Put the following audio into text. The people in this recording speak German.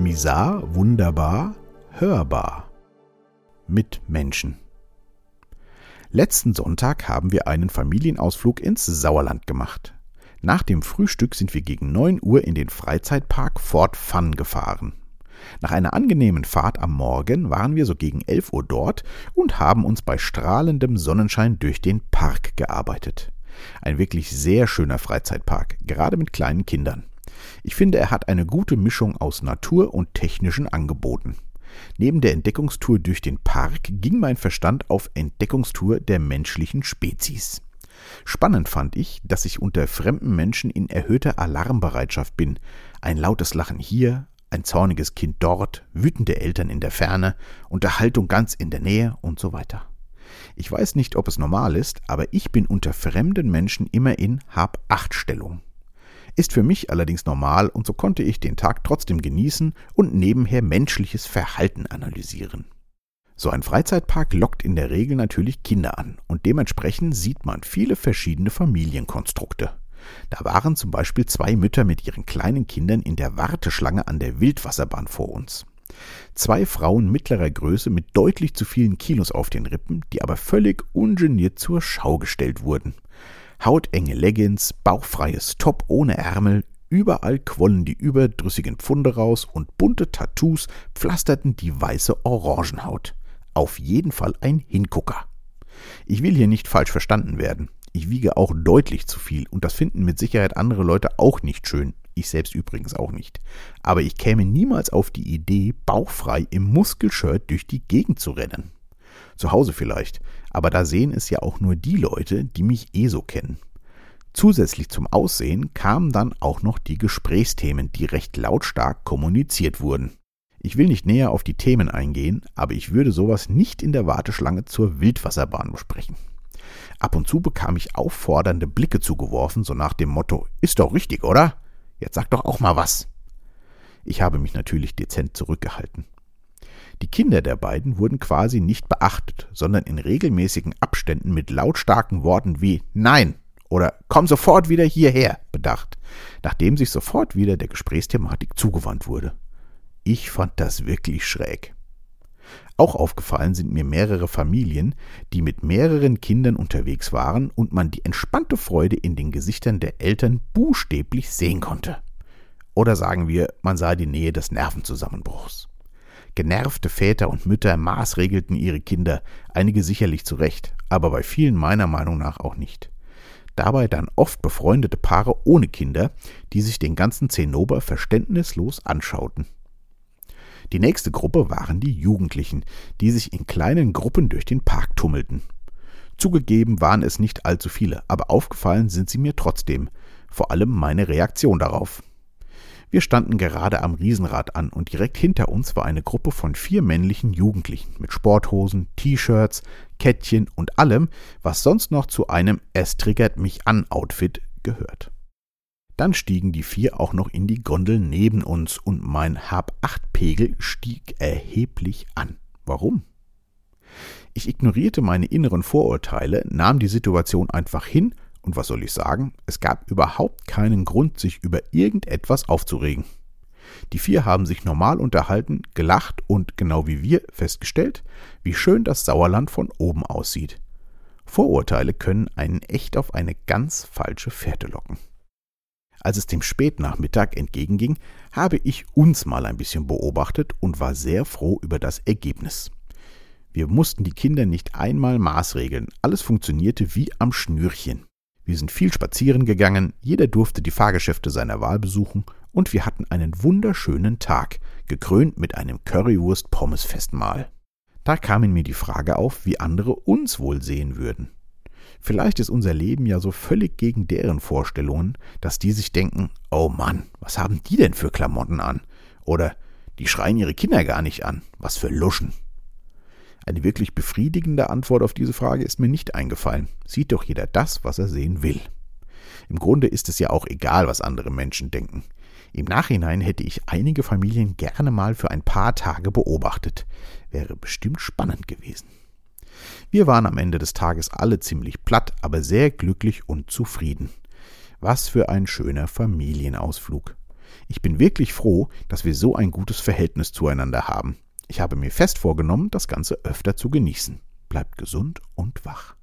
Misar, wunderbar, hörbar. Mit Menschen. Letzten Sonntag haben wir einen Familienausflug ins Sauerland gemacht. Nach dem Frühstück sind wir gegen 9 Uhr in den Freizeitpark Fort Fun gefahren. Nach einer angenehmen Fahrt am Morgen waren wir so gegen 11 Uhr dort und haben uns bei strahlendem Sonnenschein durch den Park gearbeitet. Ein wirklich sehr schöner Freizeitpark, gerade mit kleinen Kindern. Ich finde, er hat eine gute Mischung aus Natur und technischen Angeboten. Neben der Entdeckungstour durch den Park ging mein Verstand auf Entdeckungstour der menschlichen Spezies. Spannend fand ich, dass ich unter fremden Menschen in erhöhter Alarmbereitschaft bin. Ein lautes Lachen hier, ein zorniges Kind dort, wütende Eltern in der Ferne, Unterhaltung ganz in der Nähe und so weiter. Ich weiß nicht, ob es normal ist, aber ich bin unter fremden Menschen immer in Hab-Acht-Stellung. Ist für mich allerdings normal und so konnte ich den Tag trotzdem genießen und nebenher menschliches Verhalten analysieren. So ein Freizeitpark lockt in der Regel natürlich Kinder an und dementsprechend sieht man viele verschiedene Familienkonstrukte. Da waren zum Beispiel zwei Mütter mit ihren kleinen Kindern in der Warteschlange an der Wildwasserbahn vor uns. Zwei Frauen mittlerer Größe mit deutlich zu vielen Kilos auf den Rippen, die aber völlig ungeniert zur Schau gestellt wurden. Hautenge Leggings, bauchfreies Top ohne Ärmel, überall quollen die überdrüssigen Pfunde raus und bunte Tattoos pflasterten die weiße Orangenhaut. Auf jeden Fall ein Hingucker. Ich will hier nicht falsch verstanden werden. Ich wiege auch deutlich zu viel und das finden mit Sicherheit andere Leute auch nicht schön. Ich selbst übrigens auch nicht. Aber ich käme niemals auf die Idee, bauchfrei im Muskelshirt durch die Gegend zu rennen. Zu Hause vielleicht, aber da sehen es ja auch nur die Leute, die mich eh so kennen. Zusätzlich zum Aussehen kamen dann auch noch die Gesprächsthemen, die recht lautstark kommuniziert wurden. Ich will nicht näher auf die Themen eingehen, aber ich würde sowas nicht in der Warteschlange zur Wildwasserbahn besprechen. Ab und zu bekam ich auffordernde Blicke zugeworfen, so nach dem Motto, ist doch richtig, oder? Jetzt sag doch auch mal was. Ich habe mich natürlich dezent zurückgehalten. Die Kinder der beiden wurden quasi nicht beachtet, sondern in regelmäßigen Abständen mit lautstarken Worten wie Nein oder Komm sofort wieder hierher bedacht, nachdem sich sofort wieder der Gesprächsthematik zugewandt wurde. Ich fand das wirklich schräg. Auch aufgefallen sind mir mehrere Familien, die mit mehreren Kindern unterwegs waren und man die entspannte Freude in den Gesichtern der Eltern buchstäblich sehen konnte. Oder sagen wir, man sah die Nähe des Nervenzusammenbruchs. Genervte Väter und Mütter maßregelten ihre Kinder, einige sicherlich zu Recht, aber bei vielen meiner Meinung nach auch nicht. Dabei dann oft befreundete Paare ohne Kinder, die sich den ganzen Zinnober verständnislos anschauten. Die nächste Gruppe waren die Jugendlichen, die sich in kleinen Gruppen durch den Park tummelten. Zugegeben waren es nicht allzu viele, aber aufgefallen sind sie mir trotzdem, vor allem meine Reaktion darauf. Wir standen gerade am Riesenrad an und direkt hinter uns war eine Gruppe von vier männlichen Jugendlichen mit Sporthosen, T-Shirts, Kettchen und allem, was sonst noch zu einem Es triggert mich an Outfit gehört. Dann stiegen die vier auch noch in die Gondel neben uns und mein Hab-Acht-Pegel stieg erheblich an. Warum? Ich ignorierte meine inneren Vorurteile, nahm die Situation einfach hin und was soll ich sagen? Es gab überhaupt keinen Grund, sich über irgendetwas aufzuregen. Die vier haben sich normal unterhalten, gelacht und, genau wie wir, festgestellt, wie schön das Sauerland von oben aussieht. Vorurteile können einen echt auf eine ganz falsche Fährte locken. Als es dem Spätnachmittag entgegenging, habe ich uns mal ein bisschen beobachtet und war sehr froh über das Ergebnis. Wir mussten die Kinder nicht einmal maßregeln, alles funktionierte wie am Schnürchen. Wir sind viel spazieren gegangen, jeder durfte die Fahrgeschäfte seiner Wahl besuchen und wir hatten einen wunderschönen Tag, gekrönt mit einem Currywurst-Pommes-Festmahl. Da kam in mir die Frage auf, wie andere uns wohl sehen würden. Vielleicht ist unser Leben ja so völlig gegen deren Vorstellungen, dass die sich denken, oh Mann, was haben die denn für Klamotten an? Oder die schreien ihre Kinder gar nicht an, was für Luschen. Eine wirklich befriedigende Antwort auf diese Frage ist mir nicht eingefallen. Sieht doch jeder das, was er sehen will. Im Grunde ist es ja auch egal, was andere Menschen denken. Im Nachhinein hätte ich einige Familien gerne mal für ein paar Tage beobachtet. Wäre bestimmt spannend gewesen. Wir waren am Ende des Tages alle ziemlich platt, aber sehr glücklich und zufrieden. Was für ein schöner Familienausflug. Ich bin wirklich froh, dass wir so ein gutes Verhältnis zueinander haben. Ich habe mir fest vorgenommen, das Ganze öfter zu genießen. Bleibt gesund und wach.